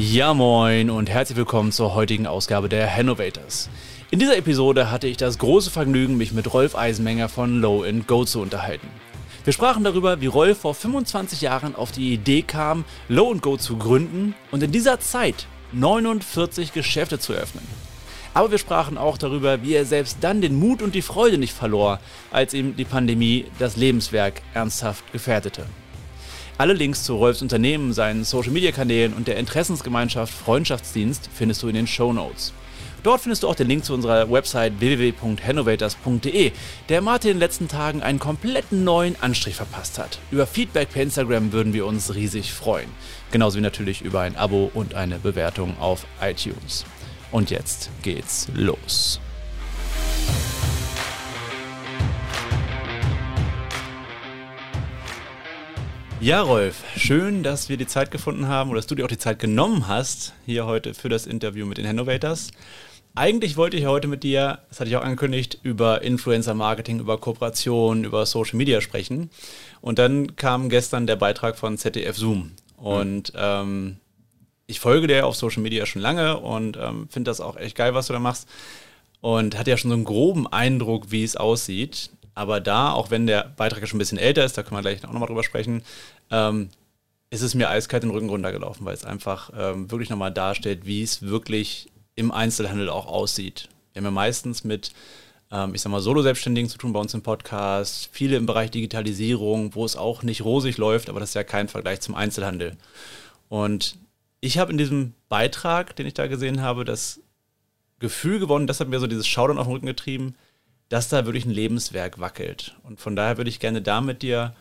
Ja moin und herzlich willkommen zur heutigen Ausgabe der Hannovators. In dieser Episode hatte ich das große Vergnügen, mich mit Rolf Eisenmenger von Low Go zu unterhalten. Wir sprachen darüber, wie Rolf vor 25 Jahren auf die Idee kam, Low Go zu gründen und in dieser Zeit 49 Geschäfte zu öffnen. Aber wir sprachen auch darüber, wie er selbst dann den Mut und die Freude nicht verlor, als ihm die Pandemie das Lebenswerk ernsthaft gefährdete. Alle Links zu Rolfs Unternehmen, seinen Social Media Kanälen und der Interessensgemeinschaft Freundschaftsdienst findest du in den Show Notes. Dort findest du auch den Link zu unserer Website www.hannovators.de, der Martin in den letzten Tagen einen kompletten neuen Anstrich verpasst hat. Über Feedback per Instagram würden wir uns riesig freuen. Genauso wie natürlich über ein Abo und eine Bewertung auf iTunes. Und jetzt geht's los. Ja, Rolf, schön, dass wir die Zeit gefunden haben oder dass du dir auch die Zeit genommen hast, hier heute für das Interview mit den Hannovators. Eigentlich wollte ich heute mit dir, das hatte ich auch angekündigt, über Influencer-Marketing, über Kooperation, über Social Media sprechen. Und dann kam gestern der Beitrag von ZDF Zoom. Und mhm. ähm, ich folge dir auf Social Media schon lange und ähm, finde das auch echt geil, was du da machst. Und hatte ja schon so einen groben Eindruck, wie es aussieht. Aber da, auch wenn der Beitrag ja schon ein bisschen älter ist, da können wir gleich auch nochmal drüber sprechen, ähm, ist es mir eiskalt den Rücken runtergelaufen, weil es einfach ähm, wirklich nochmal darstellt, wie es wirklich im Einzelhandel auch aussieht. Wir haben ja meistens mit, ähm, ich sag mal, Solo-Selbstständigen zu tun bei uns im Podcast, viele im Bereich Digitalisierung, wo es auch nicht rosig läuft, aber das ist ja kein Vergleich zum Einzelhandel. Und ich habe in diesem Beitrag, den ich da gesehen habe, das Gefühl gewonnen, das hat mir so dieses Schaudern auf den Rücken getrieben, dass da wirklich ein Lebenswerk wackelt. Und von daher würde ich gerne da mit dir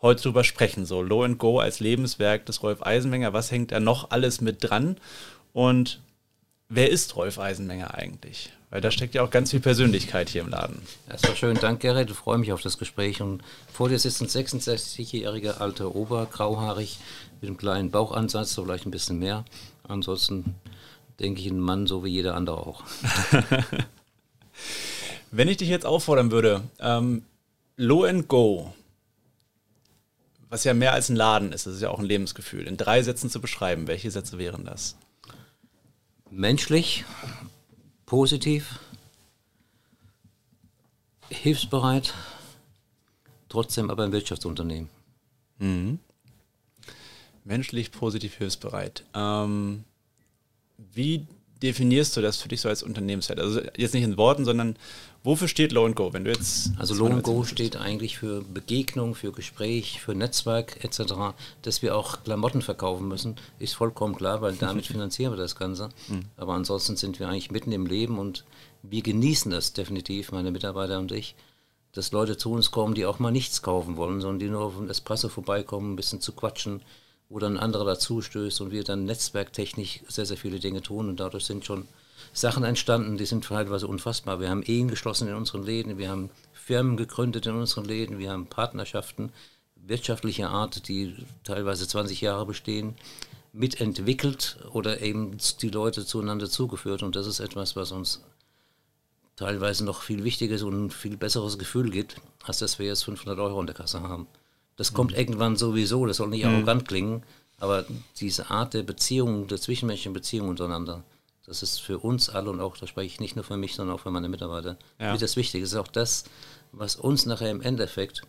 heute drüber sprechen. So Low and Go als Lebenswerk des Rolf Eisenmenger, was hängt da noch alles mit dran? Und wer ist Rolf Eisenmenger eigentlich? Weil da steckt ja auch ganz viel Persönlichkeit hier im Laden. Erstmal schön, danke Gerrit, ich freue mich auf das Gespräch. Und vor dir sitzt ein 66-jähriger alter Ober, grauhaarig, mit einem kleinen Bauchansatz, so vielleicht ein bisschen mehr. Ansonsten denke ich ein Mann, so wie jeder andere auch. Wenn ich dich jetzt auffordern würde, ähm, Low and Go, was ja mehr als ein Laden ist, das ist ja auch ein Lebensgefühl, in drei Sätzen zu beschreiben, welche Sätze wären das? Menschlich, positiv, hilfsbereit, trotzdem aber ein Wirtschaftsunternehmen. Mhm. Menschlich, positiv, hilfsbereit. Ähm, wie definierst du das für dich so als Unternehmenswert? Also jetzt nicht in Worten, sondern wofür steht Low Go? Wenn du jetzt also Low Go steht eigentlich für Begegnung, für Gespräch, für Netzwerk etc. Dass wir auch Klamotten verkaufen müssen, ist vollkommen klar, weil damit finanzieren wir das Ganze. Mhm. Aber ansonsten sind wir eigentlich mitten im Leben und wir genießen das definitiv, meine Mitarbeiter und ich, dass Leute zu uns kommen, die auch mal nichts kaufen wollen, sondern die nur auf dem Espresso vorbeikommen, ein bisschen zu quatschen, wo dann andere dazu stößt und wir dann netzwerktechnisch sehr, sehr viele Dinge tun und dadurch sind schon Sachen entstanden, die sind teilweise unfassbar. Wir haben Ehen geschlossen in unseren Läden, wir haben Firmen gegründet in unseren Läden, wir haben Partnerschaften wirtschaftlicher Art, die teilweise 20 Jahre bestehen, mitentwickelt oder eben die Leute zueinander zugeführt und das ist etwas, was uns teilweise noch viel wichtiges und ein viel besseres Gefühl gibt, als dass wir jetzt 500 Euro in der Kasse haben. Das kommt mhm. irgendwann sowieso, das soll nicht mhm. arrogant klingen, aber diese Art der Beziehung, der zwischenmenschlichen Beziehung untereinander, das ist für uns alle und auch, da spreche ich nicht nur für mich, sondern auch für meine Mitarbeiter, ja. wie das Wichtige ist. auch das, was uns nachher im Endeffekt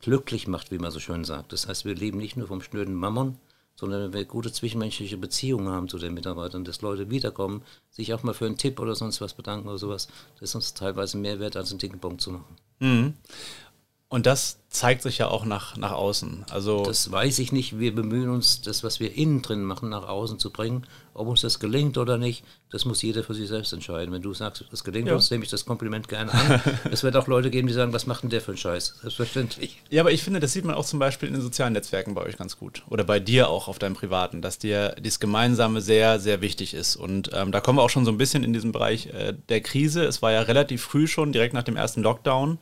glücklich macht, wie man so schön sagt. Das heißt, wir leben nicht nur vom schnöden Mammon, sondern wenn wir gute zwischenmenschliche Beziehungen haben zu den Mitarbeitern, dass Leute wiederkommen, sich auch mal für einen Tipp oder sonst was bedanken oder sowas, das ist uns teilweise mehr wert, als einen dicken Punkt zu machen. Mhm. Und das zeigt sich ja auch nach, nach außen. Also das weiß ich nicht. Wir bemühen uns, das, was wir innen drin machen, nach außen zu bringen. Ob uns das gelingt oder nicht, das muss jeder für sich selbst entscheiden. Wenn du sagst, das gelingt ja. uns, nehme ich das Kompliment gerne an. es wird auch Leute geben, die sagen, was macht denn der für einen Scheiß? Selbstverständlich. Ja, aber ich finde, das sieht man auch zum Beispiel in den sozialen Netzwerken bei euch ganz gut. Oder bei dir auch auf deinem Privaten, dass dir dieses Gemeinsame sehr, sehr wichtig ist. Und ähm, da kommen wir auch schon so ein bisschen in diesen Bereich äh, der Krise. Es war ja relativ früh schon, direkt nach dem ersten Lockdown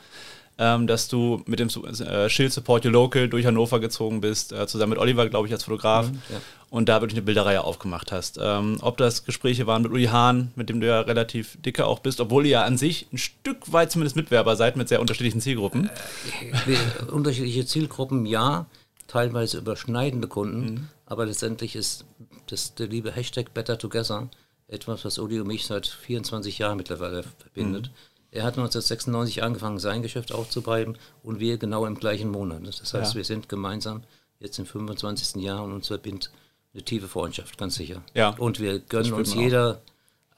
ähm, dass du mit dem äh, Schild Support Your Local durch Hannover gezogen bist, äh, zusammen mit Oliver, glaube ich, als Fotograf. Mhm, ja. Und da wirklich eine Bilderreihe aufgemacht hast. Ähm, ob das Gespräche waren mit Uli Hahn, mit dem du ja relativ dicke auch bist, obwohl ihr ja an sich ein Stück weit zumindest Mitwerber seid mit sehr unterschiedlichen Zielgruppen. Äh, unterschiedliche Zielgruppen, ja, teilweise überschneidende Kunden, mhm. aber letztendlich ist das der liebe Hashtag Better Together, etwas, was Uli und mich seit 24 Jahren mittlerweile verbindet. Mhm. Er hat 1996 angefangen, sein Geschäft aufzubleiben und wir genau im gleichen Monat. Das heißt, ja. wir sind gemeinsam jetzt im 25. Jahr und uns verbindet eine tiefe Freundschaft, ganz sicher. Ja. Und wir gönnen uns jeder auch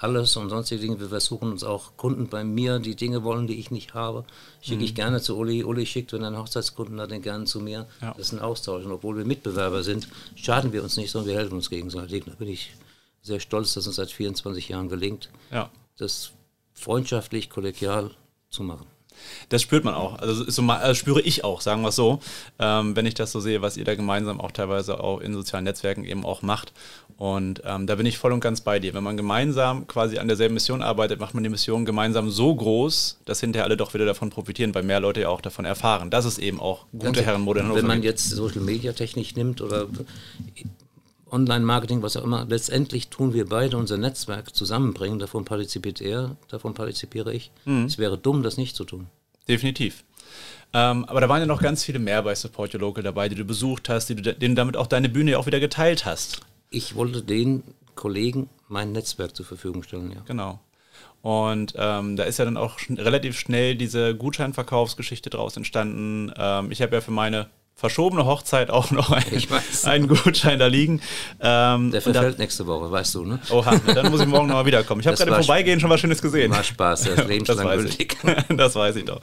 alles und sonstige Dinge. Wir versuchen uns auch Kunden bei mir, die Dinge wollen, die ich nicht habe, schicke mhm. ich gerne zu Uli. Uli schickt, wenn er einen Hochzeitskunden hat, den gerne zu mir. Ja. Das ist ein Austausch. Und obwohl wir Mitbewerber sind, schaden wir uns nicht, sondern wir helfen uns gegenseitig. Da bin ich sehr stolz, dass es seit 24 Jahren gelingt, ja. das freundschaftlich, kollegial zu machen. Das spürt man auch. Also, so, also spüre ich auch, sagen wir es so, ähm, wenn ich das so sehe, was ihr da gemeinsam auch teilweise auch in sozialen Netzwerken eben auch macht. Und ähm, da bin ich voll und ganz bei dir. Wenn man gemeinsam quasi an derselben Mission arbeitet, macht man die Mission gemeinsam so groß, dass hinterher alle doch wieder davon profitieren, weil mehr Leute ja auch davon erfahren. Das ist eben auch gute Herrenmode in Wenn man jetzt Social Media Technik nimmt oder Online-Marketing, was auch immer, letztendlich tun wir beide unser Netzwerk zusammenbringen. Davon partizipiert er, davon partizipiere ich. Mhm. Es wäre dumm, das nicht zu tun. Definitiv. Ähm, aber da waren ja noch ganz viele mehr bei Support Your Local dabei, die du besucht hast, die du, denen damit auch deine Bühne auch wieder geteilt hast. Ich wollte den Kollegen mein Netzwerk zur Verfügung stellen, ja. Genau. Und ähm, da ist ja dann auch schn relativ schnell diese Gutscheinverkaufsgeschichte draus entstanden. Ähm, ich habe ja für meine verschobene Hochzeit auch noch ein, einen Gutschein da liegen. Ähm, Der verfällt da, nächste Woche, weißt du, ne? Oha, dann muss ich morgen nochmal wiederkommen. Ich habe gerade im Vorbeigehen schon was Schönes gesehen. War Spaß, das ist lebenslang das gültig. das weiß ich doch.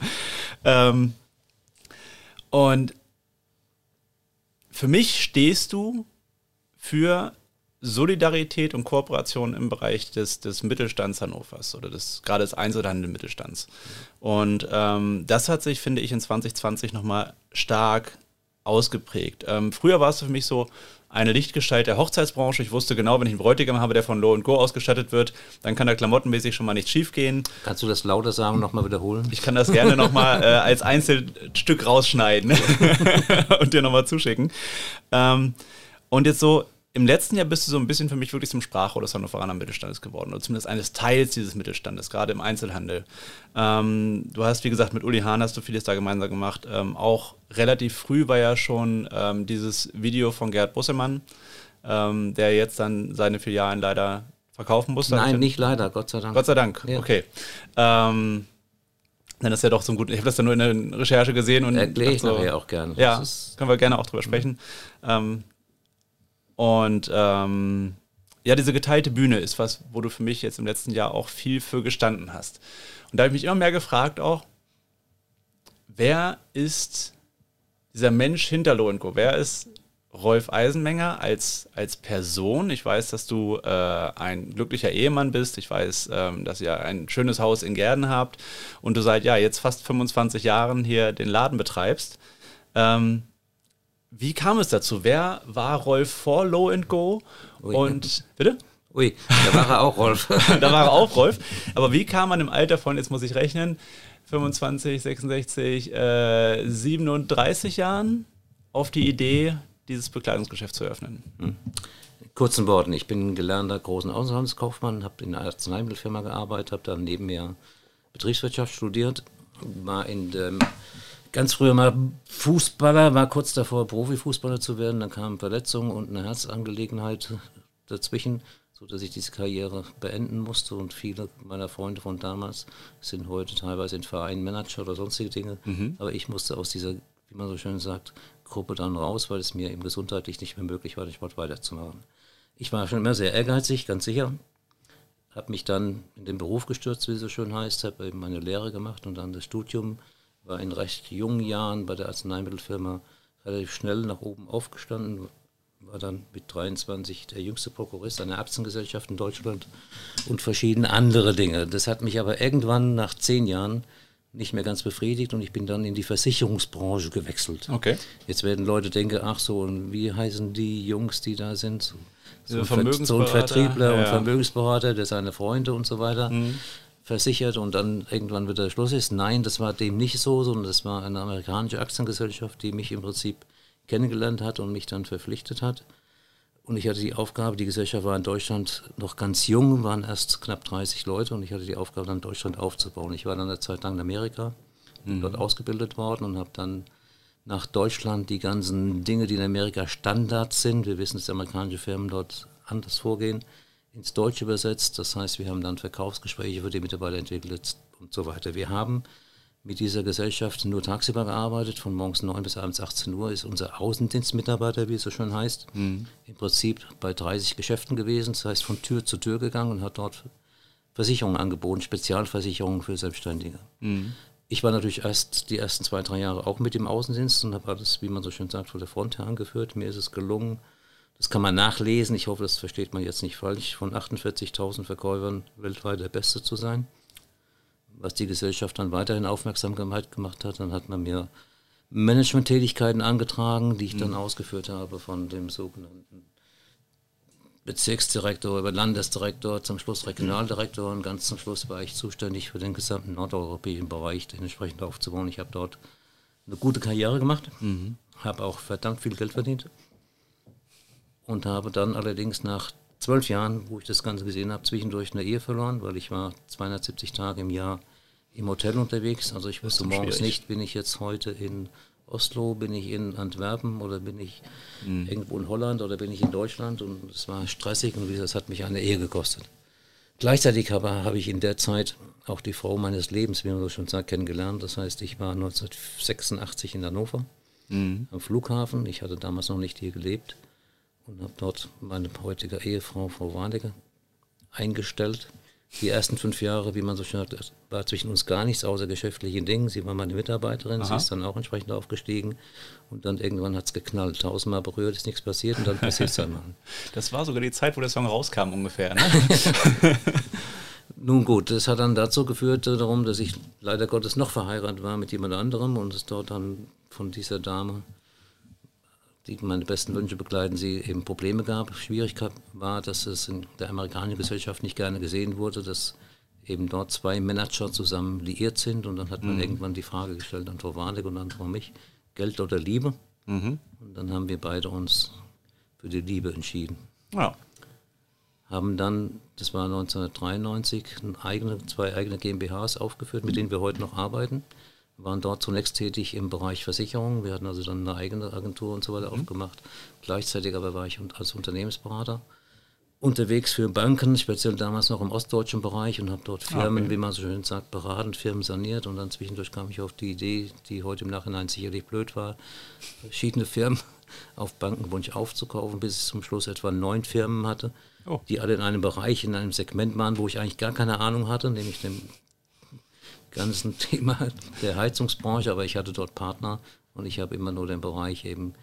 Ähm, und für mich stehst du für Solidarität und Kooperation im Bereich des, des Mittelstands Hannovers oder des, gerade des Einzelhandel-Mittelstands. Und ähm, das hat sich, finde ich, in 2020 nochmal stark ausgeprägt. Ähm, früher war es für mich so eine Lichtgestalt der Hochzeitsbranche. Ich wusste genau, wenn ich einen Bräutigam habe, der von Low Go ausgestattet wird, dann kann da klamottenmäßig schon mal nichts schief gehen. Kannst du das lauter sagen und nochmal wiederholen? Ich kann das gerne nochmal äh, als Einzelstück rausschneiden und dir nochmal zuschicken. Ähm, und jetzt so im letzten Jahr bist du so ein bisschen für mich wirklich zum Sprachrohr des Hannoveraner Mittelstandes geworden, oder zumindest eines Teils dieses Mittelstandes, gerade im Einzelhandel. Ähm, du hast, wie gesagt, mit Uli Hahn hast du vieles da gemeinsam gemacht. Ähm, auch relativ früh war ja schon ähm, dieses Video von Gerd Bussemann, ähm, der jetzt dann seine Filialen leider verkaufen musste. Nein, nicht leider, Gott sei Dank. Gott sei Dank, ja. okay. Ähm, dann ist ja doch so ein gut. Ich habe das ja nur in der Recherche gesehen und. Erkläre ich so, nachher auch gerne. Ja, können wir gerne auch drüber sprechen. Ähm, und ähm, ja, diese geteilte Bühne ist was, wo du für mich jetzt im letzten Jahr auch viel für gestanden hast. Und da habe ich mich immer mehr gefragt auch, wer ist dieser Mensch hinter Lohenko? Wer ist Rolf Eisenmenger als, als Person? Ich weiß, dass du äh, ein glücklicher Ehemann bist. Ich weiß, ähm, dass ihr ein schönes Haus in Gerden habt und du seit ja jetzt fast 25 Jahren hier den Laden betreibst. Ähm, wie kam es dazu? Wer war Rolf vor Low and Go? Ui. Und bitte? Ui, da war er auch Rolf. da war er auch Rolf. Aber wie kam man im Alter von, jetzt muss ich rechnen, 25, 66, äh, 37 Jahren auf die Idee, dieses Bekleidungsgeschäft zu eröffnen? Hm. Kurzen Worten, ich bin gelernter großen Außenhandelskaufmann, habe in einer Arzneimittelfirma gearbeitet, habe dann nebenher Betriebswirtschaft studiert, war in dem ganz früher mal Fußballer, war kurz davor, Profifußballer zu werden. Dann kamen Verletzungen und eine Herzangelegenheit dazwischen, sodass ich diese Karriere beenden musste. Und viele meiner Freunde von damals sind heute teilweise in Vereinen Manager oder sonstige Dinge. Mhm. Aber ich musste aus dieser, wie man so schön sagt, Gruppe dann raus, weil es mir eben gesundheitlich nicht mehr möglich war, den Sport weiterzumachen. Ich war schon immer sehr ehrgeizig, ganz sicher. Habe mich dann in den Beruf gestürzt, wie es so schön heißt, habe eben meine Lehre gemacht und dann das Studium war in recht jungen Jahren bei der Arzneimittelfirma relativ schnell nach oben aufgestanden, war dann mit 23 der jüngste Prokurist einer Aktiengesellschaft in Deutschland und verschiedene andere Dinge. Das hat mich aber irgendwann nach zehn Jahren nicht mehr ganz befriedigt und ich bin dann in die Versicherungsbranche gewechselt. Okay. Jetzt werden Leute denken, ach so, und wie heißen die Jungs, die da sind? So, so, ein, so ein Vertriebler ja. und Vermögensberater, der seine Freunde und so weiter. Mhm versichert und dann irgendwann wieder Schluss ist. Nein, das war dem nicht so, sondern das war eine amerikanische Aktiengesellschaft, die mich im Prinzip kennengelernt hat und mich dann verpflichtet hat. Und ich hatte die Aufgabe, die Gesellschaft war in Deutschland noch ganz jung, waren erst knapp 30 Leute und ich hatte die Aufgabe, dann Deutschland aufzubauen. Ich war dann eine Zeit lang in Amerika, mhm. dort ausgebildet worden und habe dann nach Deutschland die ganzen Dinge, die in Amerika Standards sind, wir wissen, dass amerikanische Firmen dort anders vorgehen, ins Deutsche übersetzt. Das heißt, wir haben dann Verkaufsgespräche für die Mitarbeiter entwickelt und so weiter. Wir haben mit dieser Gesellschaft nur tagsüber gearbeitet, von morgens 9 bis abends 18 Uhr ist unser Außendienstmitarbeiter, wie es so schön heißt, mhm. im Prinzip bei 30 Geschäften gewesen, das heißt von Tür zu Tür gegangen und hat dort Versicherungen angeboten, Spezialversicherungen für Selbstständige. Mhm. Ich war natürlich erst die ersten zwei, drei Jahre auch mit im Außendienst und habe alles, wie man so schön sagt, von der Front her angeführt. Mir ist es gelungen, das kann man nachlesen, ich hoffe, das versteht man jetzt nicht falsch, von 48.000 Verkäufern weltweit der Beste zu sein was die Gesellschaft dann weiterhin Aufmerksamkeit gemacht hat. Dann hat man mir Management-Tätigkeiten angetragen, die ich dann mhm. ausgeführt habe von dem sogenannten Bezirksdirektor über Landesdirektor, zum Schluss Regionaldirektor und ganz zum Schluss war ich zuständig für den gesamten nordeuropäischen Bereich, den entsprechend aufzubauen. Ich habe dort eine gute Karriere gemacht, mhm. habe auch verdammt viel Geld verdient und habe dann allerdings nach zwölf Jahren, wo ich das Ganze gesehen habe, zwischendurch eine Ehe verloren, weil ich war 270 Tage im Jahr im Hotel unterwegs. Also ich wusste morgens schwierig. nicht, bin ich jetzt heute in Oslo, bin ich in Antwerpen oder bin ich mhm. irgendwo in Holland oder bin ich in Deutschland und es war stressig und das hat mich eine Ehe gekostet. Gleichzeitig habe, habe ich in der Zeit auch die Frau meines Lebens, wie man so schon sagt, kennengelernt. Das heißt, ich war 1986 in Hannover mhm. am Flughafen. Ich hatte damals noch nicht hier gelebt und habe dort meine heutige Ehefrau, Frau Warnecke, eingestellt die ersten fünf Jahre, wie man so schön sagt, war zwischen uns gar nichts außer geschäftlichen Dingen. Sie war meine Mitarbeiterin, Aha. sie ist dann auch entsprechend aufgestiegen und dann irgendwann hat es geknallt. Tausendmal berührt, ist nichts passiert und dann passiert es einmal. Das war sogar die Zeit, wo der Song rauskam ungefähr, ne? Nun gut, das hat dann dazu geführt, darum, dass ich leider Gottes noch verheiratet war mit jemand anderem und es dort dann von dieser Dame die meine besten Wünsche begleiten, sie eben Probleme gab. Schwierigkeit war, dass es in der amerikanischen Gesellschaft nicht gerne gesehen wurde, dass eben dort zwei Manager zusammen liiert sind und dann hat man mhm. irgendwann die Frage gestellt an Frau Warnig und an Frau mich, Geld oder Liebe? Mhm. Und dann haben wir beide uns für die Liebe entschieden. Ja. Haben dann, das war 1993, eigene, zwei eigene GmbHs aufgeführt, mit denen wir heute noch arbeiten waren dort zunächst tätig im Bereich Versicherung. Wir hatten also dann eine eigene Agentur und so weiter mhm. aufgemacht. Gleichzeitig aber war ich als Unternehmensberater unterwegs für Banken, speziell damals noch im ostdeutschen Bereich und habe dort Firmen, okay. wie man so schön sagt, beraten, Firmen saniert und dann zwischendurch kam ich auf die Idee, die heute im Nachhinein sicherlich blöd war, verschiedene Firmen auf Bankenwunsch aufzukaufen, bis ich zum Schluss etwa neun Firmen hatte, oh. die alle in einem Bereich, in einem Segment waren, wo ich eigentlich gar keine Ahnung hatte, nämlich dem ganzen Thema der Heizungsbranche, aber ich hatte dort Partner und ich habe immer nur den Bereich eben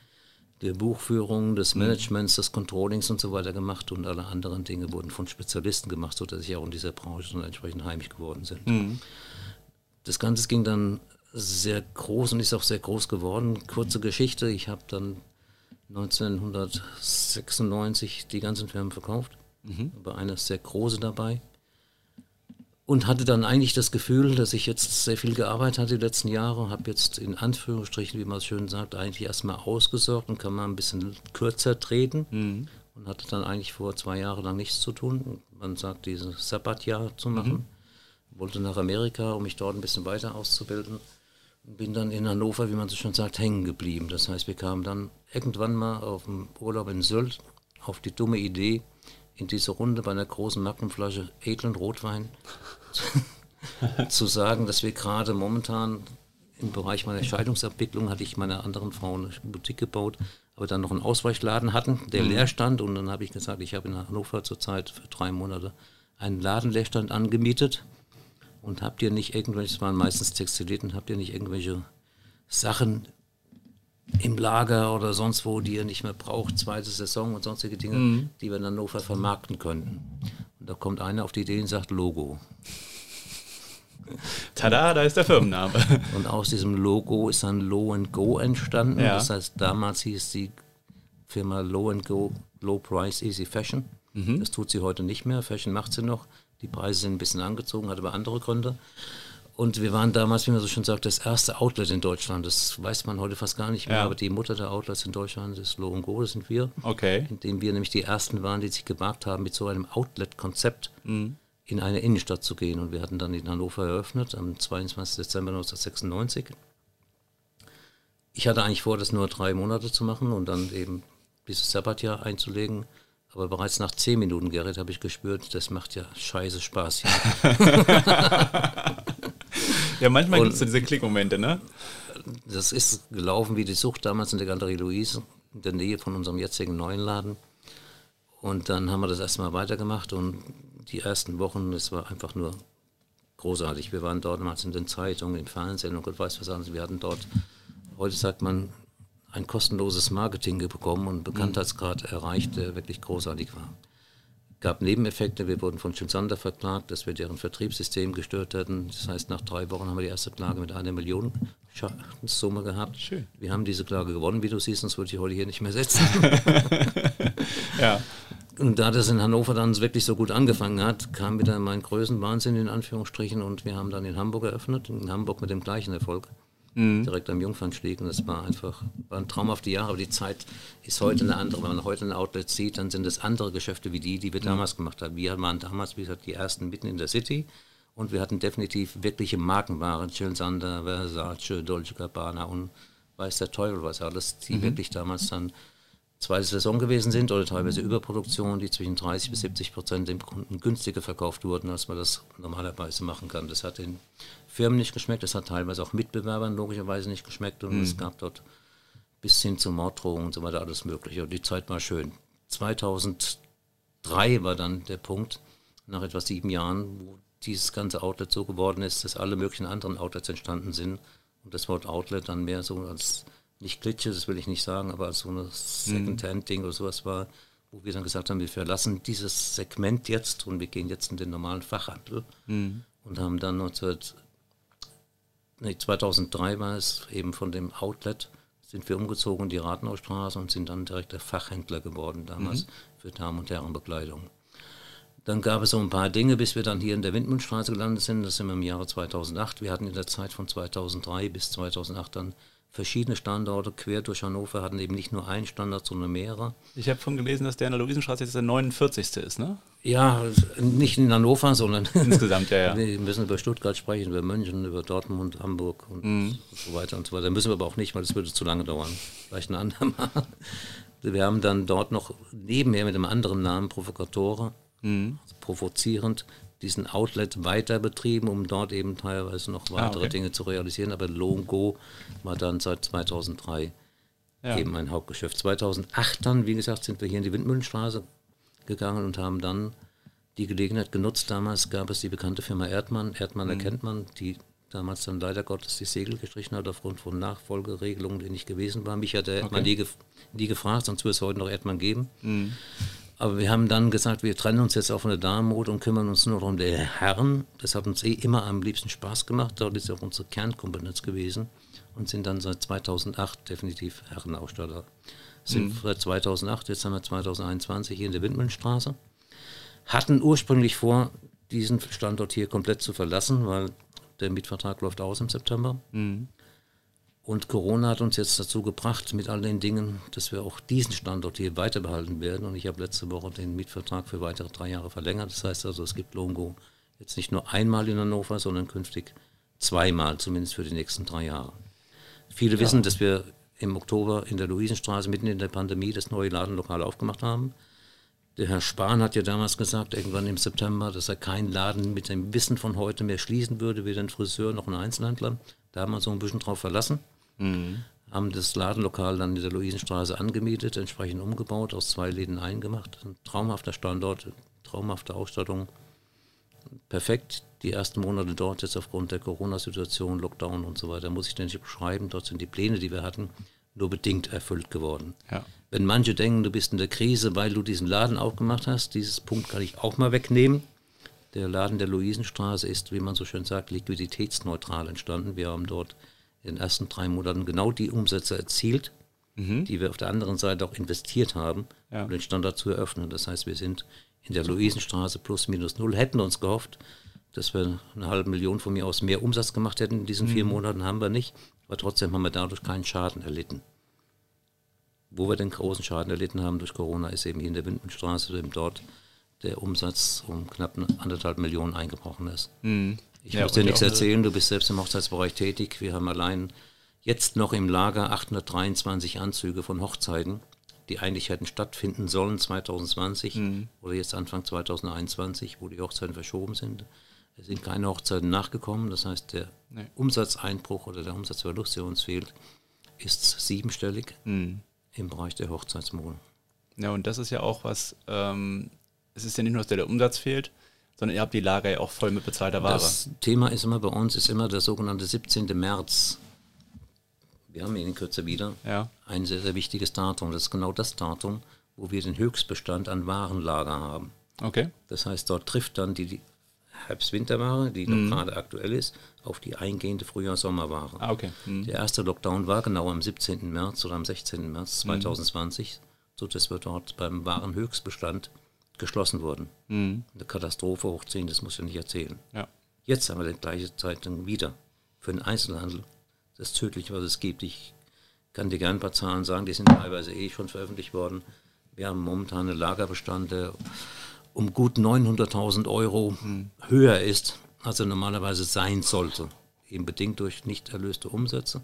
der Buchführung, des mhm. Managements, des Controllings und so weiter gemacht und alle anderen Dinge wurden von Spezialisten gemacht, sodass ich auch in dieser Branche dann entsprechend heimisch geworden bin. Mhm. Das Ganze ging dann sehr groß und ist auch sehr groß geworden. Kurze Geschichte, ich habe dann 1996 die ganzen Firmen verkauft, mhm. aber eine sehr große dabei und hatte dann eigentlich das Gefühl, dass ich jetzt sehr viel gearbeitet hatte die letzten Jahre, habe jetzt in Anführungsstrichen, wie man es schön sagt, eigentlich erstmal ausgesorgt und kann mal ein bisschen kürzer treten mhm. und hatte dann eigentlich vor zwei Jahren lang nichts zu tun. Man sagt, dieses Sabbatjahr zu machen. Mhm. Wollte nach Amerika, um mich dort ein bisschen weiter auszubilden. Und bin dann in Hannover, wie man so schon sagt, hängen geblieben. Das heißt, wir kamen dann irgendwann mal auf dem Urlaub in Sylt auf die dumme Idee, in dieser Runde bei einer großen Magnumflasche edlen Rotwein zu sagen, dass wir gerade momentan im Bereich meiner Scheidungsabwicklung hatte ich meiner anderen Frau eine Boutique gebaut, aber dann noch einen Ausweichladen hatten, der mhm. leer stand und dann habe ich gesagt, ich habe in Hannover zurzeit für drei Monate einen Ladenleerstand angemietet und habt ihr nicht irgendwelche, es waren meistens Textiliten, habt ihr nicht irgendwelche Sachen im Lager oder sonst wo, die ihr nicht mehr braucht, zweite Saison und sonstige Dinge, mhm. die wir in Hannover vermarkten könnten. Und da kommt einer auf die Idee und sagt Logo. Tada, da ist der Firmenname. Und aus diesem Logo ist dann Low and Go entstanden. Ja. Das heißt, damals hieß die Firma Low and Go Low Price Easy Fashion. Mhm. Das tut sie heute nicht mehr. Fashion macht sie noch. Die Preise sind ein bisschen angezogen, hat aber andere Gründe. Und wir waren damals, wie man so schon sagt, das erste Outlet in Deutschland. Das weiß man heute fast gar nicht mehr, ja. aber die Mutter der Outlets in Deutschland ist Lo Go, das sind wir. Okay. Indem wir nämlich die ersten waren, die sich gewagt haben, mit so einem Outlet-Konzept mhm. in eine Innenstadt zu gehen. Und wir hatten dann in Hannover eröffnet am 22. Dezember 1996. Ich hatte eigentlich vor, das nur drei Monate zu machen und dann eben dieses Sabbatjahr einzulegen. Aber bereits nach zehn Minuten, Gerrit, habe ich gespürt, das macht ja scheiße Spaß hier. ja, manchmal gibt es so diese Klickmomente, ne? Das ist gelaufen wie die Sucht damals in der Galerie Louise, in der Nähe von unserem jetzigen neuen Laden. Und dann haben wir das erstmal weitergemacht und die ersten Wochen, das war einfach nur großartig. Wir waren dort damals in den Zeitungen, im Fernsehen und Gott weiß was anderes. Wir hatten dort, heute sagt man, ein kostenloses Marketing bekommen und Bekanntheitsgrad erreicht, der wirklich großartig war. Es gab Nebeneffekte, wir wurden von Schönsander verklagt, dass wir deren Vertriebssystem gestört hatten. Das heißt, nach drei Wochen haben wir die erste Klage mit einer Million Summe gehabt. Schön. Wir haben diese Klage gewonnen, wie du siehst, sonst würde ich heute hier nicht mehr sitzen. ja. Und da das in Hannover dann wirklich so gut angefangen hat, kam wieder mein Größenwahnsinn in Anführungsstrichen und wir haben dann in Hamburg eröffnet, in Hamburg mit dem gleichen Erfolg mhm. direkt am Jungfernstieg. Und das war einfach war ein traumhafte Jahr, aber die Zeit ist heute eine andere. Wenn man heute ein Outlet sieht, dann sind es andere Geschäfte wie die, die wir mhm. damals gemacht haben. Wir waren damals, wie gesagt, die ersten mitten in der City. Und wir hatten definitiv wirkliche Markenware, Jill Sander, Versace, Dolce Gabbana und weiß der Teufel was alles, die mhm. wirklich damals dann zweite Saison gewesen sind oder teilweise Überproduktionen, die zwischen 30 bis 70 Prozent dem Kunden günstiger verkauft wurden, als man das normalerweise machen kann. Das hat den Firmen nicht geschmeckt, das hat teilweise auch Mitbewerbern logischerweise nicht geschmeckt und mhm. es gab dort bis hin zu Morddrohungen und so weiter alles Mögliche. Und die Zeit war schön. 2003 war dann der Punkt, nach etwa sieben Jahren, wo dieses ganze Outlet so geworden ist, dass alle möglichen anderen Outlets entstanden sind und das Wort Outlet dann mehr so als nicht Glitsche, das will ich nicht sagen, aber als so ein Second-Hand-Ding oder sowas war, wo wir dann gesagt haben, wir verlassen dieses Segment jetzt und wir gehen jetzt in den normalen Fachhandel mhm. und haben dann 19, nee, 2003 war es eben von dem Outlet sind wir umgezogen in die Rathenaustraße und sind dann direkt der Fachhändler geworden damals mhm. für Damen- und Herrenbekleidung. Dann gab es so ein paar Dinge, bis wir dann hier in der Windmühlstraße gelandet sind. Das sind wir im Jahre 2008. Wir hatten in der Zeit von 2003 bis 2008 dann verschiedene Standorte quer durch Hannover, hatten eben nicht nur einen Standort, sondern mehrere. Ich habe von gelesen, dass der in der Luisenstraße jetzt der 49. ist, ne? Ja, nicht in Hannover, sondern insgesamt, ja, ja. Wir müssen über Stuttgart sprechen, über München, über Dortmund, Hamburg und mhm. so weiter und so weiter. Müssen wir aber auch nicht, weil das würde zu lange dauern. Vielleicht ein andermal. Wir haben dann dort noch nebenher mit einem anderen Namen Provokatore, mhm. also provozierend, diesen Outlet weiter betrieben, um dort eben teilweise noch weitere ah, okay. Dinge zu realisieren. Aber Longo war dann seit 2003 ja. eben ein Hauptgeschäft. 2008 dann, wie gesagt, sind wir hier in die Windmühlenstraße gegangen und haben dann die Gelegenheit genutzt. Damals gab es die bekannte Firma Erdmann. Erdmann mhm. erkennt man, die damals dann leider Gottes die Segel gestrichen hat aufgrund von Nachfolgeregelungen, die nicht gewesen waren. Mich hat der Erdmann okay. nie, gef nie, gefragt, sonst würde es heute noch Erdmann geben. Mhm. Aber wir haben dann gesagt, wir trennen uns jetzt auch von der Damenmode und kümmern uns nur um die Herren. Das hat uns eh immer am liebsten Spaß gemacht. Dort ist auch unsere Kernkompetenz gewesen und sind dann seit 2008 definitiv Herrenausstatter. Sind mhm. seit 2008, jetzt haben wir 2021 hier in der Windmühlenstraße. Hatten ursprünglich vor, diesen Standort hier komplett zu verlassen, weil der Mietvertrag läuft aus im September. Mhm. Und Corona hat uns jetzt dazu gebracht, mit all den Dingen, dass wir auch diesen Standort hier weiter behalten werden. Und ich habe letzte Woche den Mietvertrag für weitere drei Jahre verlängert. Das heißt also, es gibt Longo jetzt nicht nur einmal in Hannover, sondern künftig zweimal, zumindest für die nächsten drei Jahre. Viele ja. wissen, dass wir im Oktober in der Luisenstraße mitten in der Pandemie das neue Ladenlokal aufgemacht haben. Der Herr Spahn hat ja damals gesagt, irgendwann im September, dass er keinen Laden mit dem Wissen von heute mehr schließen würde, weder ein Friseur noch ein Einzelhändler. Da haben wir so ein bisschen drauf verlassen. Mhm. Haben das Ladenlokal dann in der Luisenstraße angemietet, entsprechend umgebaut, aus zwei Läden eingemacht. Ein traumhafter Standort, traumhafte Ausstattung. Perfekt. Die ersten Monate dort jetzt aufgrund der Corona-Situation, Lockdown und so weiter, muss ich denn nicht beschreiben. Dort sind die Pläne, die wir hatten, nur bedingt erfüllt geworden. Ja. Wenn manche denken, du bist in der Krise, weil du diesen Laden aufgemacht hast, dieses Punkt kann ich auch mal wegnehmen. Der Laden der Luisenstraße ist, wie man so schön sagt, liquiditätsneutral entstanden. Wir haben dort in den ersten drei Monaten genau die Umsätze erzielt, mhm. die wir auf der anderen Seite auch investiert haben, ja. um den Standard zu eröffnen. Das heißt, wir sind in der Luisenstraße plus minus null, hätten uns gehofft, dass wir eine halbe Million von mir aus mehr Umsatz gemacht hätten in diesen mhm. vier Monaten, haben wir nicht. Aber trotzdem haben wir dadurch keinen Schaden erlitten. Wo wir den großen Schaden erlitten haben durch Corona, ist eben hier in der Windenstraße, eben dort der Umsatz um knapp anderthalb Millionen eingebrochen ist. Mhm. Ich ja, muss dir nichts erzählen, du bist selbst im Hochzeitsbereich tätig. Wir haben allein jetzt noch im Lager 823 Anzüge von Hochzeiten, die eigentlich hätten stattfinden sollen 2020 mhm. oder jetzt Anfang 2021, wo die Hochzeiten verschoben sind. Es sind keine Hochzeiten nachgekommen. Das heißt, der nee. Umsatzeinbruch oder der Umsatzverlust, der uns fehlt, ist siebenstellig mhm. im Bereich der Hochzeitsmode. Ja, und das ist ja auch was, ähm, es ist ja nicht nur, dass der, der Umsatz fehlt, sondern ihr habt die Lager ja auch voll mit bezahlter Ware. Das Thema ist immer bei uns, ist immer der sogenannte 17. März. Wir haben ihn in Kürze wieder. Ja. Ein sehr, sehr wichtiges Datum. Das ist genau das Datum, wo wir den Höchstbestand an Warenlager haben. Okay. Das heißt, dort trifft dann die Herbst-Winterware, die mhm. noch gerade aktuell ist, auf die eingehende Frühjahr-Sommerware. Ah, okay. Mhm. Der erste Lockdown war genau am 17. März oder am 16. März 2020, mhm. sodass wir dort beim Warenhöchstbestand geschlossen wurden. Mhm. Eine Katastrophe hoch 10, das muss ich nicht erzählen. Ja. Jetzt haben wir die gleiche Zeit dann wieder für den Einzelhandel das Tödliche, was es gibt. Ich kann dir gerne ein paar Zahlen sagen, die sind teilweise eh schon veröffentlicht worden. Wir haben momentan eine Lagerbestand, der um gut 900.000 Euro mhm. höher ist, als er normalerweise sein sollte. Eben bedingt durch nicht erlöste Umsätze.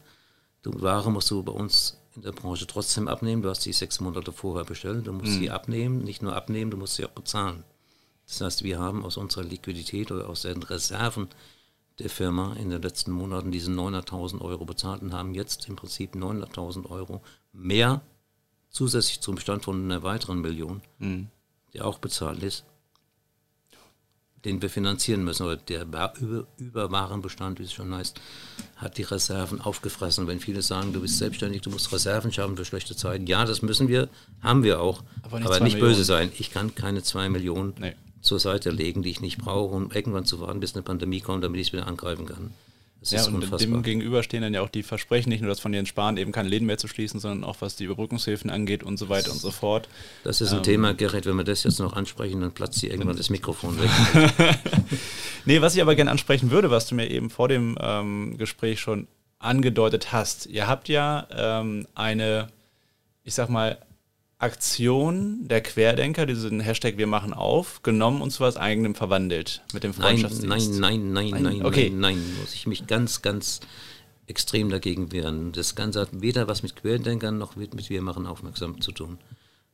Die Ware musst du bei uns in der Branche trotzdem abnehmen. Du hast sie sechs Monate vorher bestellt. Du musst mhm. sie abnehmen, nicht nur abnehmen, du musst sie auch bezahlen. Das heißt, wir haben aus unserer Liquidität oder aus den Reserven der Firma in den letzten Monaten diese 900.000 Euro bezahlt und haben jetzt im Prinzip 900.000 Euro mehr zusätzlich zum Bestand von einer weiteren Million, mhm. der auch bezahlt ist, den wir finanzieren müssen. Oder der Über Überwarenbestand, wie es schon heißt, hat die Reserven aufgefressen. wenn viele sagen, du bist selbstständig, du musst Reserven schaffen für schlechte Zeiten, ja, das müssen wir, haben wir auch. Aber nicht, aber nicht böse sein. Ich kann keine zwei Millionen nee. zur Seite legen, die ich nicht brauche, um irgendwann zu warten, bis eine Pandemie kommt, damit ich es wieder angreifen kann. Das ja, und unfassbar. dem gegenüber stehen dann ja auch die Versprechen, nicht nur das von Jens Spahn, eben keine Läden mehr zu schließen, sondern auch was die Überbrückungshilfen angeht und so weiter und so fort. Das ist ein ähm, Thema, Gerrit, wenn wir das jetzt noch ansprechen, dann platzt hier irgendwann das Mikrofon weg. nee, was ich aber gerne ansprechen würde, was du mir eben vor dem ähm, Gespräch schon angedeutet hast. Ihr habt ja ähm, eine, ich sag mal, Aktion der Querdenker, diesen Hashtag Wir machen auf, genommen und zu was eigenem verwandelt mit dem Freundschaftsdienst. Nein, nein, nein, nein, nein, okay. nein, nein, muss ich mich ganz, ganz extrem dagegen wehren. Das Ganze hat weder was mit Querdenkern noch mit, mit Wir machen aufmerksam zu tun.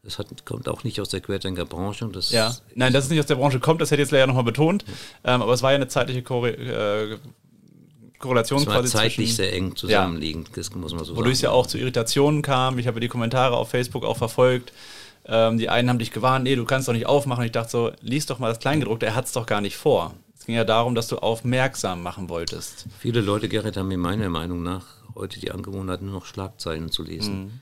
Das hat, kommt auch nicht aus der Querdenkerbranche. Das ja, nein, dass es nicht aus der Branche kommt, das hätte ich jetzt leider nochmal betont. Ähm, aber es war ja eine zeitliche Korre äh, Korrelation das quasi zeitlich sehr eng zusammenliegend, ja, das muss man so Wodurch es ja auch zu Irritationen kam. Ich habe die Kommentare auf Facebook auch verfolgt. Ähm, die einen haben dich gewarnt, nee, du kannst doch nicht aufmachen. Ich dachte so, lies doch mal das Kleingedruckte, er hat es doch gar nicht vor. Es ging ja darum, dass du aufmerksam machen wolltest. Viele Leute, Gerrit, haben mir meiner Meinung nach heute die Angewohnheit, nur noch Schlagzeilen zu lesen. Mhm.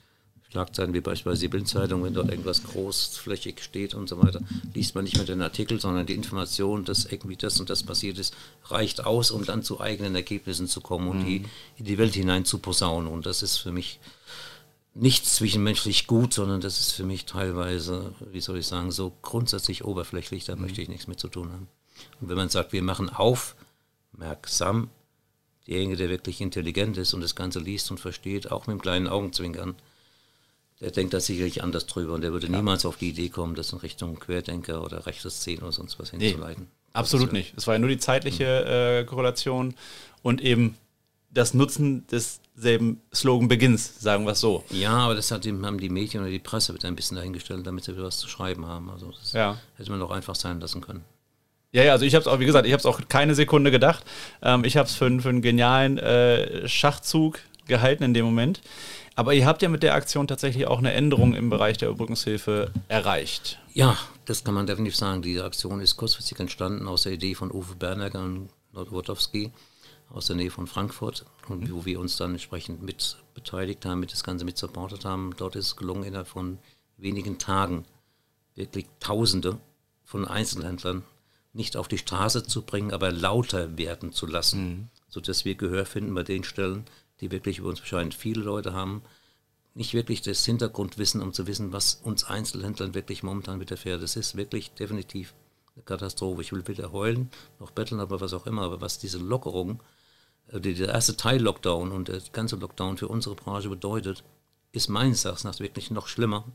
Schlagzeilen wie beispielsweise die Bildzeitung, wenn dort irgendwas großflächig steht und so weiter, liest man nicht mehr den Artikel, sondern die Information, dass irgendwie das und das passiert ist, reicht aus, um dann zu eigenen Ergebnissen zu kommen und mhm. die in die Welt hinein zu posaunen. Und das ist für mich nicht zwischenmenschlich gut, sondern das ist für mich teilweise, wie soll ich sagen, so grundsätzlich oberflächlich, da mhm. möchte ich nichts mit zu tun haben. Und wenn man sagt, wir machen aufmerksam, derjenige, der wirklich intelligent ist und das Ganze liest und versteht, auch mit einem kleinen Augenzwinkern, der denkt da sicherlich anders drüber und der würde ja. niemals auf die Idee kommen, das in Richtung Querdenker oder rechte Szene oder sonst was hinzuleiten. Nee, absolut nicht. Es war ja nur die zeitliche äh, Korrelation und eben das Nutzen desselben Slogan-Beginns, sagen wir es so. Ja, aber das hat, haben die Medien oder die Presse wieder ein bisschen dahingestellt, damit sie wieder was zu schreiben haben. Also das ja. hätte man doch einfach sein lassen können. Ja, ja, also ich habe es auch, wie gesagt, ich habe es auch keine Sekunde gedacht. Ähm, ich habe es für, für einen genialen äh, Schachzug gehalten in dem Moment. Aber ihr habt ja mit der Aktion tatsächlich auch eine Änderung im Bereich der Überbrückungshilfe erreicht. Ja, das kann man definitiv sagen. Diese Aktion ist kurzfristig entstanden aus der Idee von Uwe Bernecker und Nordwotowski aus der Nähe von Frankfurt, und mhm. wo wir uns dann entsprechend mit beteiligt haben, mit das Ganze mit supportet haben. Dort ist es gelungen, innerhalb von wenigen Tagen wirklich Tausende von Einzelhändlern nicht auf die Straße zu bringen, aber lauter werden zu lassen, mhm. sodass wir Gehör finden bei den Stellen, die wirklich über uns bescheiden. Viele Leute haben nicht wirklich das Hintergrundwissen, um zu wissen, was uns Einzelhändlern wirklich momentan widerfährt. Das ist wirklich definitiv eine Katastrophe. Ich will weder heulen noch betteln, aber was auch immer. Aber was diese Lockerung, äh, der erste Teil-Lockdown und der ganze Lockdown für unsere Branche bedeutet, ist meines Erachtens wirklich noch schlimmer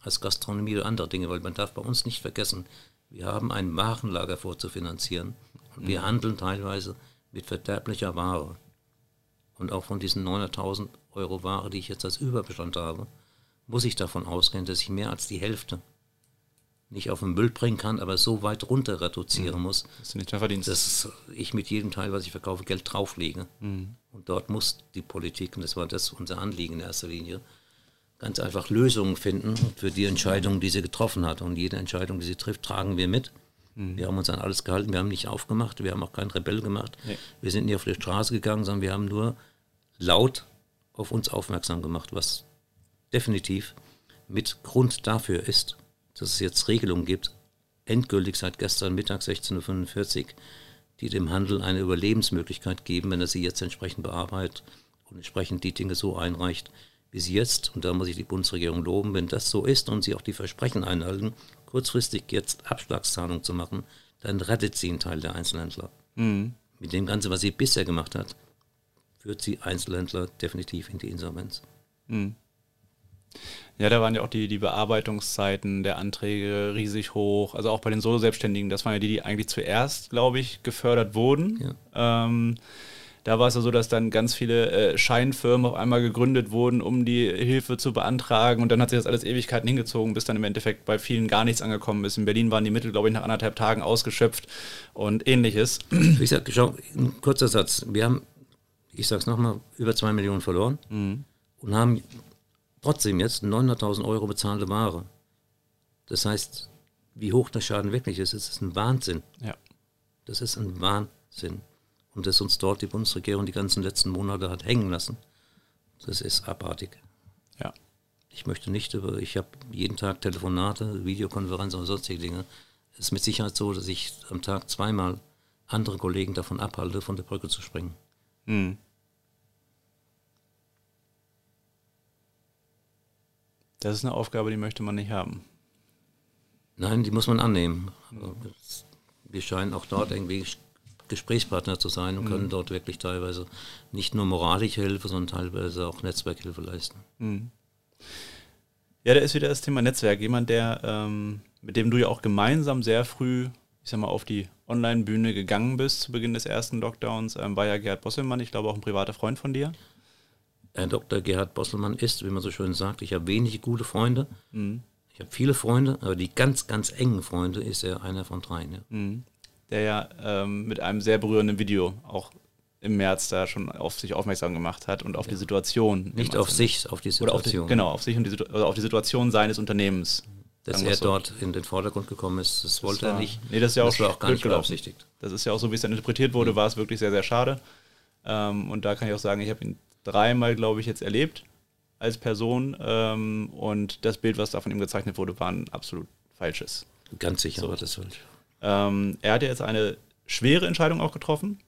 als Gastronomie oder andere Dinge, weil man darf bei uns nicht vergessen, wir haben ein Warenlager vorzufinanzieren und wir mhm. handeln teilweise mit verderblicher Ware und auch von diesen 900.000 Euro Ware, die ich jetzt als Überbestand habe, muss ich davon ausgehen, dass ich mehr als die Hälfte nicht auf den Müll bringen kann, aber so weit runter reduzieren mhm. muss, dass du nicht mehr verdienst. dass ich mit jedem Teil, was ich verkaufe, Geld drauflege. Mhm. Und dort muss die Politik, und das war das unser Anliegen in erster Linie, ganz einfach Lösungen finden für die Entscheidungen, die sie getroffen hat. Und jede Entscheidung, die sie trifft, tragen wir mit. Mhm. Wir haben uns an alles gehalten, wir haben nicht aufgemacht, wir haben auch keinen Rebell gemacht. Nee. Wir sind nicht auf die Straße gegangen, sondern wir haben nur laut auf uns aufmerksam gemacht, was definitiv mit Grund dafür ist, dass es jetzt Regelungen gibt, endgültig seit gestern Mittag 16.45 Uhr, die dem Handel eine Überlebensmöglichkeit geben, wenn er sie jetzt entsprechend bearbeitet und entsprechend die Dinge so einreicht, wie sie jetzt, und da muss ich die Bundesregierung loben, wenn das so ist und sie auch die Versprechen einhalten, kurzfristig jetzt Abschlagszahlung zu machen, dann rettet sie einen Teil der Einzelhändler. Mhm. Mit dem Ganzen, was sie bisher gemacht hat, führt sie Einzelhändler definitiv in die Insolvenz. Mhm. Ja, da waren ja auch die, die Bearbeitungszeiten der Anträge riesig hoch. Also auch bei den Solo-Selbstständigen, das waren ja die, die eigentlich zuerst, glaube ich, gefördert wurden. Ja. Ähm, da war es ja so, dass dann ganz viele äh, Scheinfirmen auf einmal gegründet wurden, um die Hilfe zu beantragen. Und dann hat sich das alles Ewigkeiten hingezogen, bis dann im Endeffekt bei vielen gar nichts angekommen ist. In Berlin waren die Mittel, glaube ich, nach anderthalb Tagen ausgeschöpft und ähnliches. Ich sag, schau, ein kurzer Satz. Wir haben, ich sage es nochmal, über zwei Millionen verloren mhm. und haben trotzdem jetzt 900.000 Euro bezahlte Ware. Das heißt, wie hoch der Schaden wirklich ist, das ist ein Wahnsinn. Ja. Das ist ein Wahnsinn. Und dass uns dort die Bundesregierung die ganzen letzten Monate hat hängen lassen, das ist abartig. Ja. Ich möchte nicht über, ich habe jeden Tag Telefonate, Videokonferenzen und sonstige Dinge. Es ist mit Sicherheit so, dass ich am Tag zweimal andere Kollegen davon abhalte, von der Brücke zu springen. Mhm. Das ist eine Aufgabe, die möchte man nicht haben. Nein, die muss man annehmen. Wir scheinen auch dort irgendwie Gesprächspartner zu sein und mhm. können dort wirklich teilweise nicht nur moralische Hilfe, sondern teilweise auch Netzwerkhilfe leisten. Mhm. Ja, da ist wieder das Thema Netzwerk. Jemand, der, ähm, mit dem du ja auch gemeinsam sehr früh, ich sag mal, auf die Online-Bühne gegangen bist zu Beginn des ersten Lockdowns, ähm, war ja Gerhard Bosselmann, ich glaube auch ein privater Freund von dir. Herr Dr. Gerhard Bosselmann ist, wie man so schön sagt, ich habe wenige gute Freunde. Mhm. Ich habe viele Freunde, aber die ganz, ganz engen Freunde ist er einer von dreien. Ja. Mhm. Der ja ähm, mit einem sehr berührenden Video auch im März da schon auf sich aufmerksam gemacht hat und auf ja. die Situation. Nicht auf sich, auf die Situation. Auf die, genau, auf sich und die, also auf die Situation seines Unternehmens. Dass er so. dort in den Vordergrund gekommen ist, das, das wollte war, er nicht. Nee, das ist ja auch, das war auch gar nicht beabsichtigt. Das ist ja auch so, wie es dann interpretiert wurde, mhm. war es wirklich sehr, sehr schade. Ähm, und da kann ich auch sagen, ich habe ihn dreimal, glaube ich, jetzt erlebt als Person. Ähm, und das Bild, was da von ihm gezeichnet wurde, war ein absolut falsches. Ganz sicher so. war das falsch. Ähm, er hat ja jetzt eine schwere Entscheidung auch getroffen.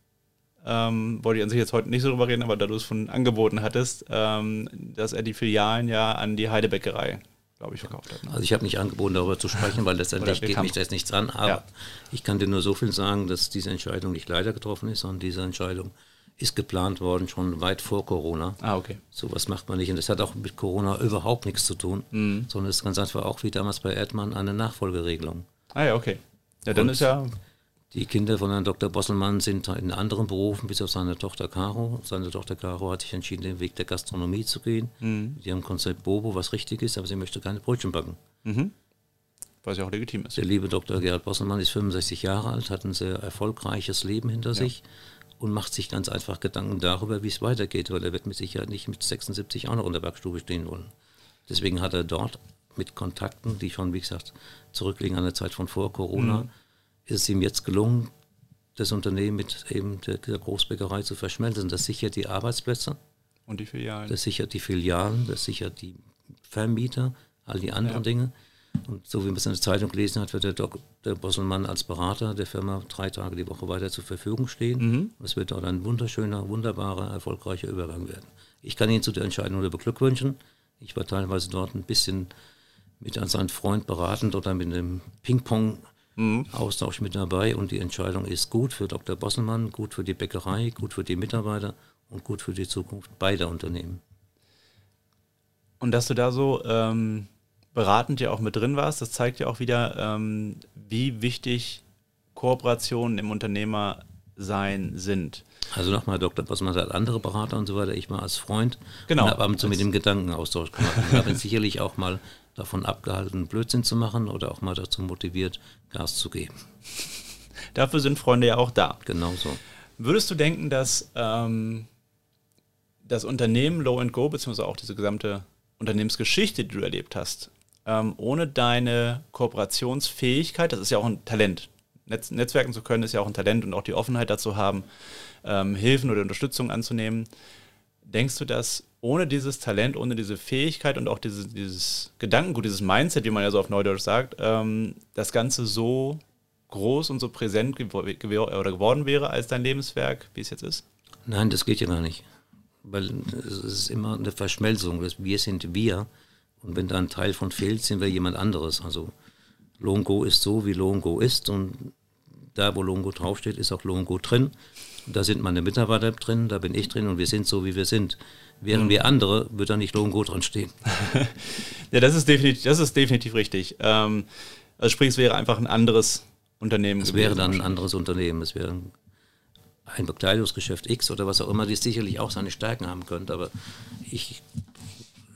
Ähm, wollte ich an sich jetzt heute nicht so drüber reden, aber da du es von angeboten hattest, ähm, dass er die Filialen ja an die Heidebäckerei, glaube ich, verkauft hat. Ne? Also ich habe nicht angeboten, darüber zu sprechen, weil letztendlich geht mich das nichts an. Aber ja. ich kann dir nur so viel sagen, dass diese Entscheidung nicht leider getroffen ist, sondern diese Entscheidung ist geplant worden, schon weit vor Corona. Ah, okay. So was macht man nicht. Und das hat auch mit Corona überhaupt nichts zu tun, mhm. sondern es ist ganz einfach auch wie damals bei Erdmann eine Nachfolgeregelung. Ah ja, okay. Ja, dann Und ist ja. Die Kinder von Herrn Dr. Bosselmann sind in anderen Berufen, bis auf seine Tochter Caro. Seine Tochter Caro hat sich entschieden, den Weg der Gastronomie zu gehen. Mhm. Die haben Konzept Bobo, was richtig ist, aber sie möchte keine Brötchen backen. Mhm. Was ja auch legitim ist. Der liebe Dr. Gerhard Bosselmann ist 65 Jahre alt, hat ein sehr erfolgreiches Leben hinter ja. sich und macht sich ganz einfach Gedanken darüber, wie es weitergeht, weil er wird mit Sicherheit nicht mit 76 auch noch in der Werkstube stehen wollen. Deswegen hat er dort mit Kontakten, die schon, wie gesagt, zurückliegen an der Zeit von vor Corona, mhm. ist es ihm jetzt gelungen, das Unternehmen mit eben der, der Großbäckerei zu verschmelzen. Das sichert die Arbeitsplätze. Und die Filialen. Das sichert die Filialen, das sichert die Vermieter, all die anderen ja. Dinge. Und so wie man es in der Zeitung gelesen hat, wird der, Dok der Bosselmann als Berater der Firma drei Tage die Woche weiter zur Verfügung stehen. Mhm. Es wird dort ein wunderschöner, wunderbarer, erfolgreicher Übergang werden. Ich kann Ihnen zu der Entscheidung nur beglückwünschen. Ich war teilweise dort ein bisschen mit als ein Freund beratend oder mit einem Ping-Pong-Austausch mit dabei. Und die Entscheidung ist gut für Dr. Bosselmann, gut für die Bäckerei, gut für die Mitarbeiter und gut für die Zukunft beider Unternehmen. Und dass du da so ähm, beratend ja auch mit drin warst. Das zeigt ja auch wieder, ähm, wie wichtig Kooperationen im Unternehmer sein sind. Also nochmal, Dr. Bossmann hat andere Berater und so weiter. Ich war als Freund genau. und habe ab und zu mit dem Gedankenaustausch gemacht. Und habe sicherlich auch mal davon abgehalten, Blödsinn zu machen oder auch mal dazu motiviert, Gas zu geben. Dafür sind Freunde ja auch da. Genau so. Würdest du denken, dass ähm, das Unternehmen Low and Go, beziehungsweise auch diese gesamte Unternehmensgeschichte, die du erlebt hast, ähm, ohne deine Kooperationsfähigkeit, das ist ja auch ein Talent. Netz, Netzwerken zu können, ist ja auch ein Talent und auch die Offenheit dazu haben, ähm, Hilfen oder Unterstützung anzunehmen. Denkst du, dass ohne dieses Talent, ohne diese Fähigkeit und auch dieses, dieses Gedankengut, dieses Mindset, wie man ja so auf Neudeutsch sagt, ähm, das Ganze so groß und so präsent gew oder geworden wäre als dein Lebenswerk, wie es jetzt ist? Nein, das geht ja gar nicht. Weil es ist immer eine Verschmelzung. Wir sind wir. Und wenn da ein Teil von fehlt, sind wir jemand anderes. Also Longo ist so, wie Longo ist. Und da, wo Longo draufsteht, ist auch Longo drin. Da sind meine Mitarbeiter drin, da bin ich drin und wir sind so, wie wir sind. Wären mhm. wir andere, würde da nicht Longo drin stehen. ja, das ist definitiv, das ist definitiv richtig. Ähm, also sprich, es wäre einfach ein anderes Unternehmen. Es wäre dann ein anderes Unternehmen. Es wäre ein Bekleidungsgeschäft X oder was auch immer, die sicherlich auch seine Stärken haben könnte. Aber ich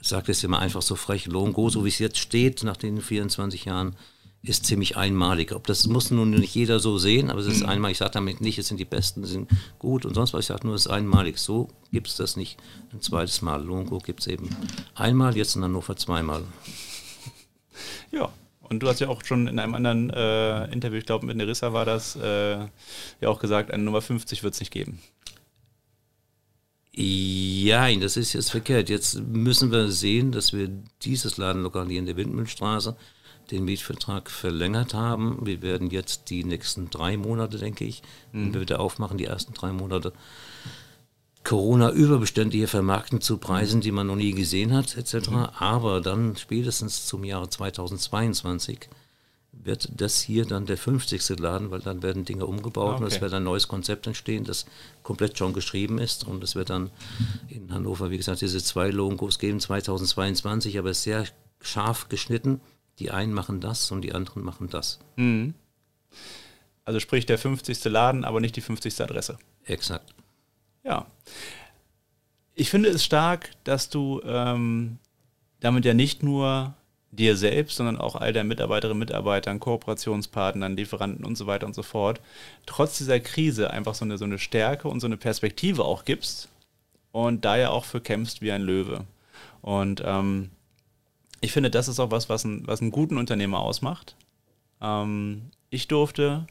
sage das immer einfach so frech, Longo, so wie es jetzt steht, nach den 24 Jahren, ist ziemlich einmalig. Ob das muss nun nicht jeder so sehen, aber es ist mhm. einmalig. Ich sage damit nicht, es sind die Besten, sind gut und sonst was. Ich sage nur, es ist einmalig. So gibt es das nicht ein zweites Mal. Longo gibt es eben einmal, jetzt in Hannover zweimal. Ja, und du hast ja auch schon in einem anderen äh, Interview, ich glaube mit Nerissa war das, äh, ja auch gesagt, eine Nummer 50 wird es nicht geben. Ja, das ist jetzt verkehrt. Jetzt müssen wir sehen, dass wir dieses Ladenlokal hier in der Windmühlstraße den Mietvertrag verlängert haben. Wir werden jetzt die nächsten drei Monate, denke ich, mhm. wenn wir wieder aufmachen, die ersten drei Monate, Corona-Überbestände hier vermarkten zu Preisen, die man noch nie gesehen hat, etc. Mhm. Aber dann spätestens zum Jahre 2022 wird das hier dann der 50. Laden, weil dann werden Dinge umgebaut okay. und es wird ein neues Konzept entstehen, das komplett schon geschrieben ist und es wird dann in Hannover, wie gesagt, diese zwei Logos geben 2022, aber sehr scharf geschnitten die einen machen das und die anderen machen das. Mhm. Also sprich der 50. Laden, aber nicht die 50. Adresse. Exakt. Ja. Ich finde es stark, dass du ähm, damit ja nicht nur dir selbst, sondern auch all deinen Mitarbeiterinnen, Mitarbeitern, Kooperationspartnern, Lieferanten und so weiter und so fort, trotz dieser Krise einfach so eine, so eine Stärke und so eine Perspektive auch gibst und da ja auch für kämpfst wie ein Löwe. Und ähm, ich finde, das ist auch was, was, ein, was einen guten Unternehmer ausmacht. Ähm, ich durfte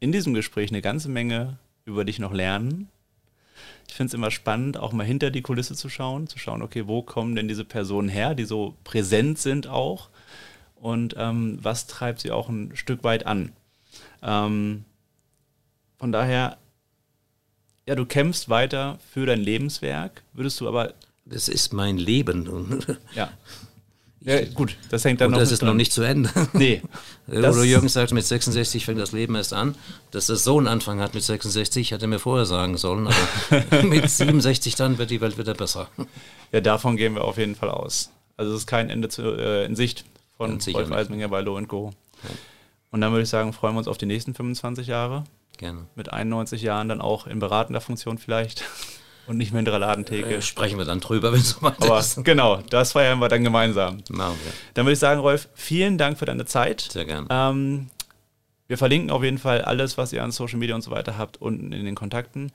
in diesem Gespräch eine ganze Menge über dich noch lernen. Ich finde es immer spannend, auch mal hinter die Kulisse zu schauen, zu schauen, okay, wo kommen denn diese Personen her, die so präsent sind auch und ähm, was treibt sie auch ein Stück weit an. Ähm, von daher, ja, du kämpfst weiter für dein Lebenswerk, würdest du aber. Das ist mein Leben. ja. Ja, gut, das hängt dann Und noch. Das ist dran. noch nicht zu Ende. Nee. Udo Jürgens sagt, mit 66 fängt das Leben erst an. Dass das so einen Anfang hat mit 66, hätte er mir vorher sagen sollen. Aber mit 67 dann wird die Welt wieder besser. Ja, davon gehen wir auf jeden Fall aus. Also es ist kein Ende zu, äh, in Sicht von Wolf Eisminger bei Low Go. Ja. Und dann würde ich sagen, freuen wir uns auf die nächsten 25 Jahre. Gerne. Mit 91 Jahren dann auch in beratender Funktion vielleicht. Und nicht mehr in der Ladentheke. Äh, sprechen wir dann drüber, wenn es soweit Aber ist. Genau, das feiern wir dann gemeinsam. Machen wir. Dann würde ich sagen, Rolf, vielen Dank für deine Zeit. Sehr gerne. Ähm, wir verlinken auf jeden Fall alles, was ihr an Social Media und so weiter habt, unten in den Kontakten.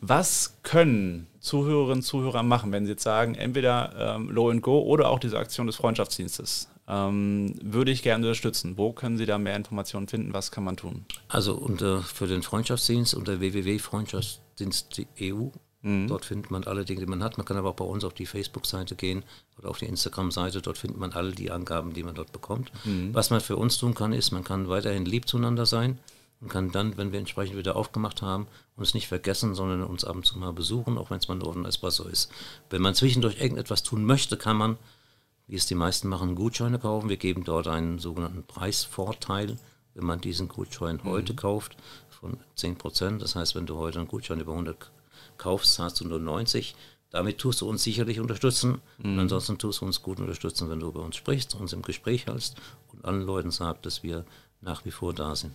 Was können Zuhörerinnen und Zuhörer machen, wenn sie jetzt sagen, entweder ähm, Low and Go oder auch diese Aktion des Freundschaftsdienstes? Ähm, würde ich gerne unterstützen. Wo können Sie da mehr Informationen finden? Was kann man tun? Also unter, für den Freundschaftsdienst unter www.freundschaftsdienst.eu Mhm. Dort findet man alle Dinge, die man hat. Man kann aber auch bei uns auf die Facebook-Seite gehen oder auf die Instagram-Seite. Dort findet man alle die Angaben, die man dort bekommt. Mhm. Was man für uns tun kann, ist, man kann weiterhin lieb zueinander sein und kann dann, wenn wir entsprechend wieder aufgemacht haben, uns nicht vergessen, sondern uns ab und zu mal besuchen, auch wenn es mal nur ein Espresso ist. Wenn man zwischendurch irgendetwas tun möchte, kann man, wie es die meisten machen, Gutscheine kaufen. Wir geben dort einen sogenannten Preisvorteil, wenn man diesen Gutschein mhm. heute kauft, von 10 Prozent. Das heißt, wenn du heute einen Gutschein über 100 kaufst, zahlst du nur 90. Damit tust du uns sicherlich unterstützen. Mhm. Und ansonsten tust du uns gut unterstützen, wenn du bei uns sprichst, uns im Gespräch hältst und allen Leuten sagst, dass wir nach wie vor da sind.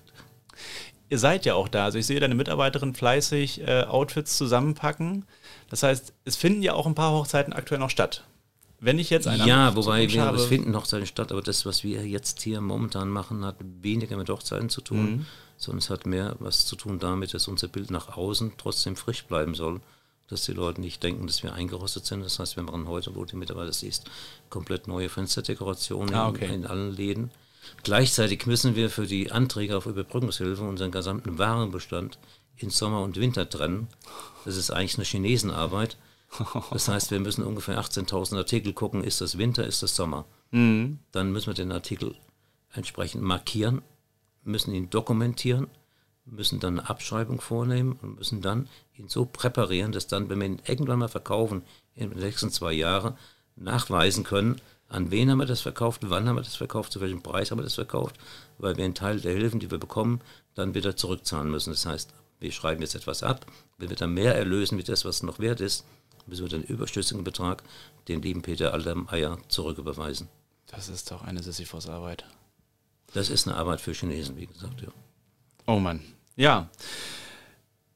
ihr seid ja auch da. Also ich sehe deine Mitarbeiterin fleißig äh, Outfits zusammenpacken. Das heißt, es finden ja auch ein paar Hochzeiten aktuell noch statt. Wenn ich jetzt einen Ja, wobei wir, habe, es finden Hochzeiten statt, aber das, was wir jetzt hier momentan machen, hat weniger mit Hochzeiten zu tun, mhm. sondern es hat mehr was zu tun damit, dass unser Bild nach außen trotzdem frisch bleiben soll dass die Leute nicht denken, dass wir eingerostet sind. Das heißt, wir machen heute, wo die Mitarbeiter siehst, komplett neue Fensterdekorationen ah, okay. in, in, allen Läden. Gleichzeitig müssen wir für die Anträge auf Überbrückungshilfe unseren gesamten Warenbestand in Sommer und Winter trennen. Das ist eigentlich eine Chinesenarbeit. Das heißt, wir müssen ungefähr 18.000 Artikel gucken, ist das Winter, ist das Sommer. Mhm. Dann müssen wir den Artikel entsprechend markieren, müssen ihn dokumentieren müssen dann eine Abschreibung vornehmen und müssen dann ihn so präparieren, dass dann, wenn wir ihn irgendwann mal verkaufen, in den nächsten zwei Jahren, nachweisen können, an wen haben wir das verkauft, wann haben wir das verkauft, zu welchem Preis haben wir das verkauft, weil wir einen Teil der Hilfen, die wir bekommen, dann wieder zurückzahlen müssen. Das heißt, wir schreiben jetzt etwas ab, wenn wir dann mehr erlösen wie das, was noch wert ist, müssen wir den überschüssigen Betrag den lieben Peter Aldermeier zurücküberweisen. Das ist doch eine Sisyphos-Arbeit. Das ist eine Arbeit für Chinesen, wie gesagt, ja. Oh Mann, ja.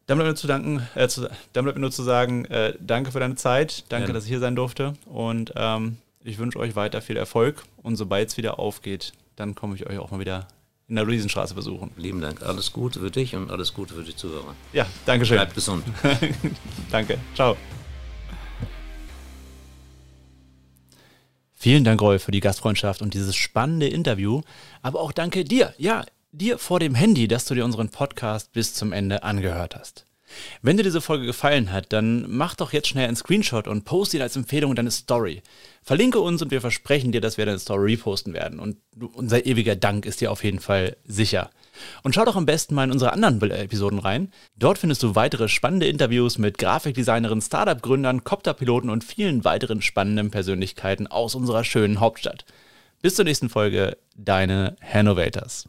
Dann bleibt mir, zu danken, äh, zu, dann bleibt mir nur zu sagen, äh, danke für deine Zeit, danke, ja. dass ich hier sein durfte und ähm, ich wünsche euch weiter viel Erfolg und sobald es wieder aufgeht, dann komme ich euch auch mal wieder in der Luisenstraße besuchen. Lieben Dank, alles Gute für dich und alles Gute für die Zuhörer. Ja, danke schön. Bleibt gesund. danke, ciao. Vielen Dank, Rolf, für die Gastfreundschaft und dieses spannende Interview. Aber auch danke dir. Ja, dir vor dem Handy, dass du dir unseren Podcast bis zum Ende angehört hast. Wenn dir diese Folge gefallen hat, dann mach doch jetzt schnell einen Screenshot und post ihn als Empfehlung in deine Story. Verlinke uns und wir versprechen dir, dass wir deine Story reposten werden. Und unser ewiger Dank ist dir auf jeden Fall sicher. Und schau doch am besten mal in unsere anderen Episoden rein. Dort findest du weitere spannende Interviews mit Grafikdesignerinnen, Startup-Gründern, Copterpiloten und vielen weiteren spannenden Persönlichkeiten aus unserer schönen Hauptstadt. Bis zur nächsten Folge, deine Hannovators.